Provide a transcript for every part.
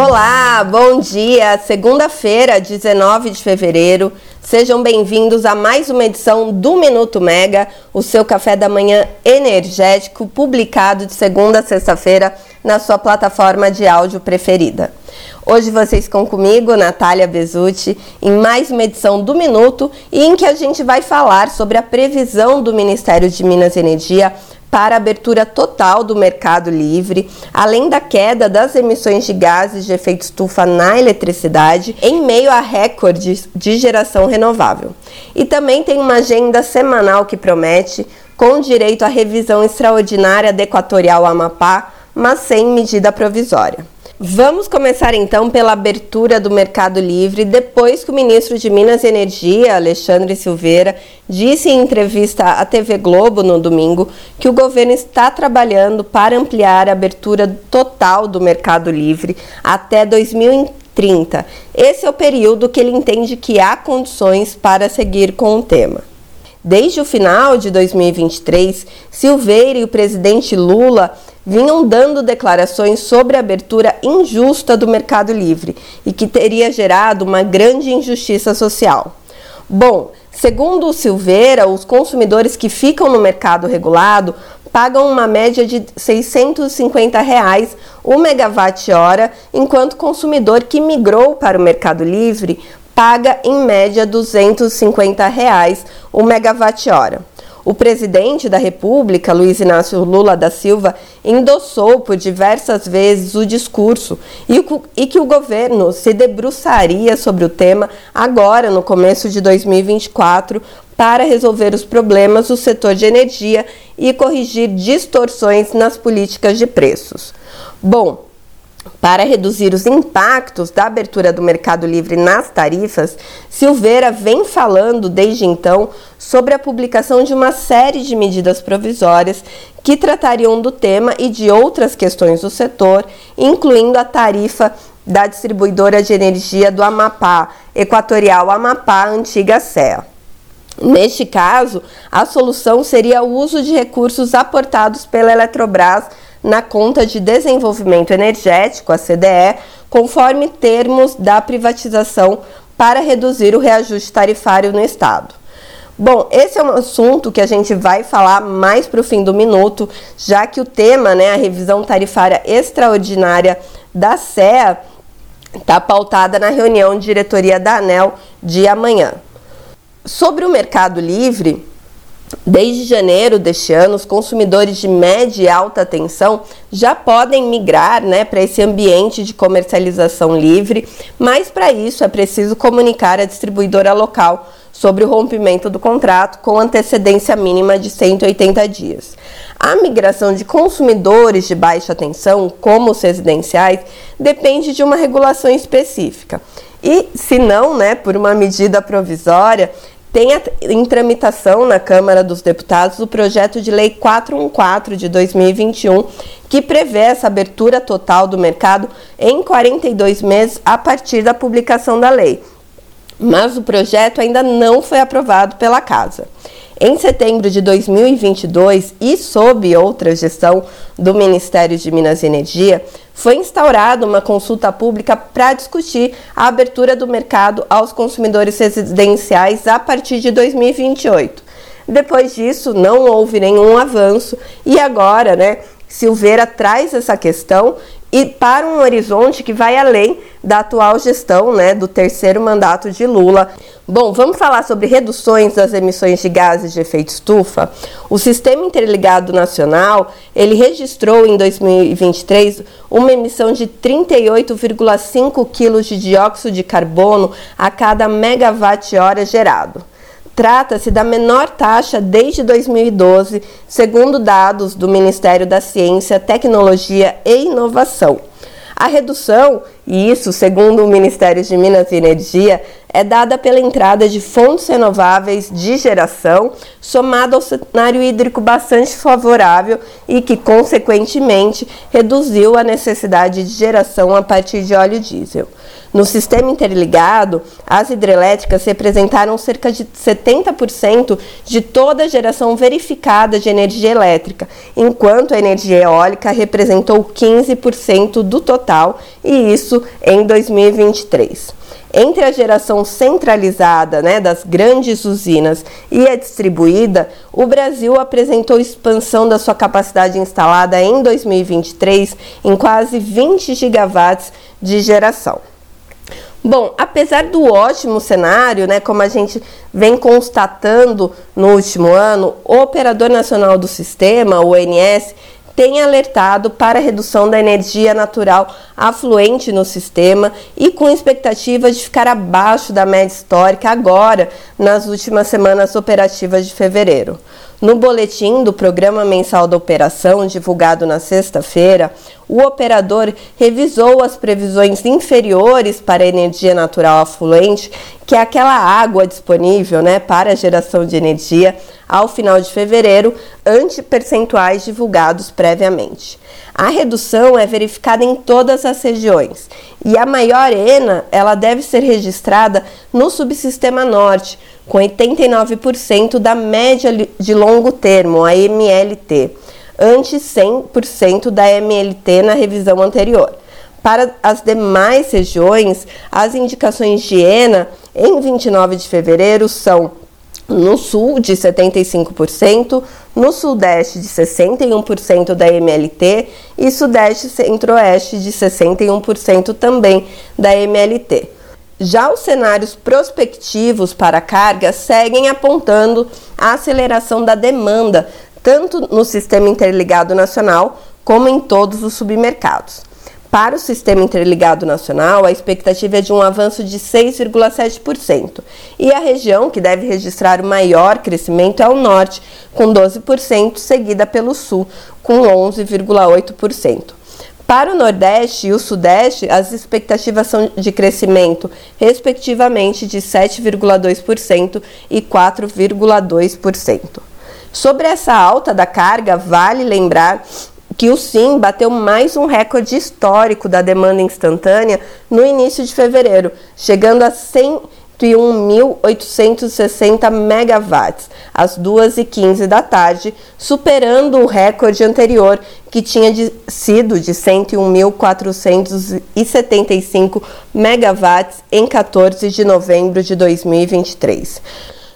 Olá, bom dia! Segunda-feira, 19 de fevereiro. Sejam bem-vindos a mais uma edição do Minuto Mega, o seu café da manhã energético, publicado de segunda a sexta-feira na sua plataforma de áudio preferida. Hoje vocês estão comigo, Natália Bezutti, em mais uma edição do Minuto e em que a gente vai falar sobre a previsão do Ministério de Minas e Energia para a abertura total do mercado livre, além da queda das emissões de gases de efeito estufa na eletricidade, em meio a recordes de geração renovável. E também tem uma agenda semanal que promete, com direito à revisão extraordinária da Equatorial Amapá, mas sem medida provisória. Vamos começar então pela abertura do Mercado Livre, depois que o ministro de Minas e Energia, Alexandre Silveira, disse em entrevista à TV Globo no domingo que o governo está trabalhando para ampliar a abertura total do Mercado Livre até 2030. Esse é o período que ele entende que há condições para seguir com o tema. Desde o final de 2023, Silveira e o presidente Lula vinham dando declarações sobre a abertura injusta do Mercado Livre e que teria gerado uma grande injustiça social. Bom, segundo o Silveira, os consumidores que ficam no mercado regulado pagam uma média de 650 reais o megawatt-hora, enquanto o consumidor que migrou para o Mercado Livre paga em média 250 reais o megawatt-hora. O presidente da República, Luiz Inácio Lula da Silva, endossou por diversas vezes o discurso e, que o governo se debruçaria sobre o tema agora, no começo de 2024, para resolver os problemas do setor de energia e corrigir distorções nas políticas de preços. Bom, para reduzir os impactos da abertura do Mercado Livre nas tarifas, Silveira vem falando desde então sobre a publicação de uma série de medidas provisórias que tratariam do tema e de outras questões do setor, incluindo a tarifa da distribuidora de energia do Amapá, Equatorial Amapá Antiga SEA. Neste caso, a solução seria o uso de recursos aportados pela Eletrobras na conta de desenvolvimento energético, a CDE, conforme termos da privatização para reduzir o reajuste tarifário no Estado. Bom, esse é um assunto que a gente vai falar mais para o fim do minuto, já que o tema, né, a revisão tarifária extraordinária da CEA, está pautada na reunião de diretoria da ANEL de amanhã. Sobre o mercado livre, Desde janeiro deste ano, os consumidores de média e alta tensão já podem migrar né, para esse ambiente de comercialização livre, mas para isso é preciso comunicar à distribuidora local sobre o rompimento do contrato com antecedência mínima de 180 dias. A migração de consumidores de baixa tensão, como os residenciais, depende de uma regulação específica. E, se não, né, por uma medida provisória, tem em tramitação na Câmara dos Deputados o projeto de lei 414 de 2021, que prevê essa abertura total do mercado em 42 meses a partir da publicação da lei. Mas o projeto ainda não foi aprovado pela Casa. Em setembro de 2022 e sob outra gestão do Ministério de Minas e Energia, foi instaurada uma consulta pública para discutir a abertura do mercado aos consumidores residenciais a partir de 2028. Depois disso, não houve nenhum avanço e agora, né, Silveira traz essa questão e para um horizonte que vai além da atual gestão, né, do terceiro mandato de Lula. Bom, vamos falar sobre reduções das emissões de gases de efeito estufa. O Sistema Interligado Nacional, ele registrou em 2023 uma emissão de 38,5 kg de dióxido de carbono a cada megawatt-hora gerado. Trata-se da menor taxa desde 2012, segundo dados do Ministério da Ciência, Tecnologia e Inovação. A redução, e isso segundo o Ministério de Minas e Energia, é dada pela entrada de fontes renováveis de geração, somado ao cenário hídrico bastante favorável e que, consequentemente, reduziu a necessidade de geração a partir de óleo diesel. No sistema interligado, as hidrelétricas representaram cerca de 70% de toda a geração verificada de energia elétrica, enquanto a energia eólica representou 15% do total, e isso em 2023. Entre a geração centralizada né, das grandes usinas e a distribuída, o Brasil apresentou expansão da sua capacidade instalada em 2023 em quase 20 gigawatts de geração. Bom, apesar do ótimo cenário, né, como a gente vem constatando no último ano, o Operador Nacional do Sistema, o ONS, tem alertado para a redução da energia natural afluente no sistema e com expectativa de ficar abaixo da média histórica agora, nas últimas semanas operativas de fevereiro. No boletim do Programa Mensal da Operação, divulgado na sexta-feira, o operador revisou as previsões inferiores para a energia natural afluente, que é aquela água disponível né, para geração de energia, ao final de fevereiro, ante percentuais divulgados previamente. A redução é verificada em todas as regiões e a maior ENA ela deve ser registrada no subsistema norte, com 89% da média de longo termo, a MLT, ante 100% da MLT na revisão anterior. Para as demais regiões, as indicações de ENA em 29 de fevereiro são no sul de 75%, no sudeste de 61% da MLT e sudeste centro-oeste de 61% também da MLT. Já os cenários prospectivos para carga seguem apontando a aceleração da demanda, tanto no sistema interligado nacional como em todos os submercados. Para o Sistema Interligado Nacional, a expectativa é de um avanço de 6,7%, e a região que deve registrar o maior crescimento é o Norte, com 12%, seguida pelo Sul, com 11,8%. Para o Nordeste e o Sudeste, as expectativas são de crescimento, respectivamente, de 7,2% e 4,2%. Sobre essa alta da carga, vale lembrar que o SIM bateu mais um recorde histórico da demanda instantânea no início de fevereiro, chegando a 100 101.860 megawatts às 2h15 da tarde, superando o recorde anterior que tinha de, sido de 101.475 megawatts em 14 de novembro de 2023.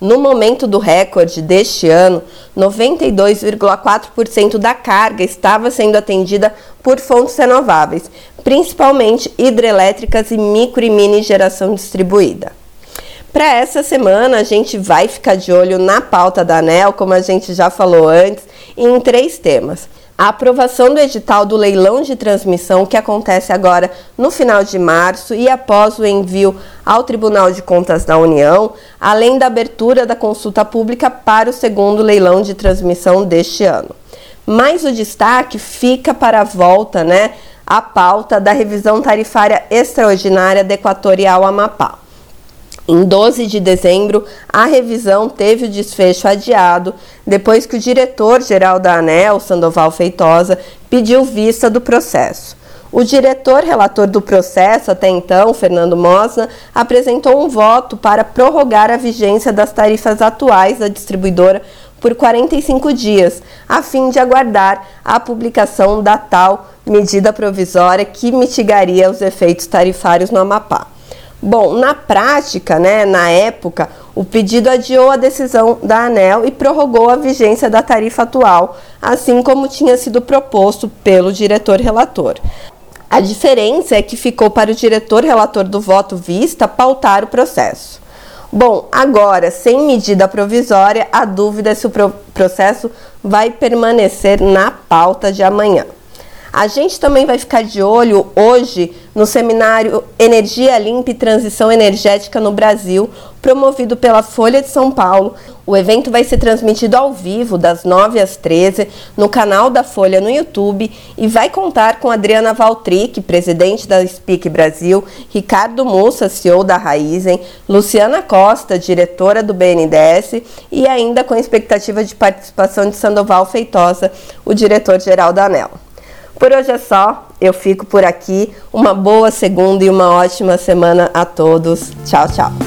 No momento do recorde deste ano, 92,4% da carga estava sendo atendida por fontes renováveis, principalmente hidrelétricas e micro e mini geração distribuída. Para essa semana, a gente vai ficar de olho na pauta da ANEL, como a gente já falou antes, em três temas. A aprovação do edital do leilão de transmissão, que acontece agora no final de março e após o envio ao Tribunal de Contas da União, além da abertura da consulta pública para o segundo leilão de transmissão deste ano. Mas o destaque fica para a volta, né, à pauta da revisão tarifária extraordinária da Equatorial Amapá. Em 12 de dezembro, a revisão teve o desfecho adiado depois que o diretor-geral da ANEL, Sandoval Feitosa, pediu vista do processo. O diretor relator do processo, até então, Fernando Mosna, apresentou um voto para prorrogar a vigência das tarifas atuais da distribuidora por 45 dias, a fim de aguardar a publicação da tal medida provisória que mitigaria os efeitos tarifários no Amapá. Bom, na prática, né, na época, o pedido adiou a decisão da ANEL e prorrogou a vigência da tarifa atual, assim como tinha sido proposto pelo diretor relator. A diferença é que ficou para o diretor relator do voto vista pautar o processo. Bom, agora, sem medida provisória, a dúvida é se o processo vai permanecer na pauta de amanhã. A gente também vai ficar de olho hoje no seminário Energia Limpa e Transição Energética no Brasil, promovido pela Folha de São Paulo, O evento vai ser transmitido ao vivo das 9 às 13 no canal da Folha no YouTube e vai contar com Adriana Valtric, presidente da Speak Brasil, Ricardo Mussa, CEO da Raizen, Luciana Costa, diretora do BNDES e ainda com a expectativa de participação de Sandoval Feitosa, o diretor-geral da ANEL. Por hoje é só, eu fico por aqui. Uma boa segunda e uma ótima semana a todos. Tchau, tchau.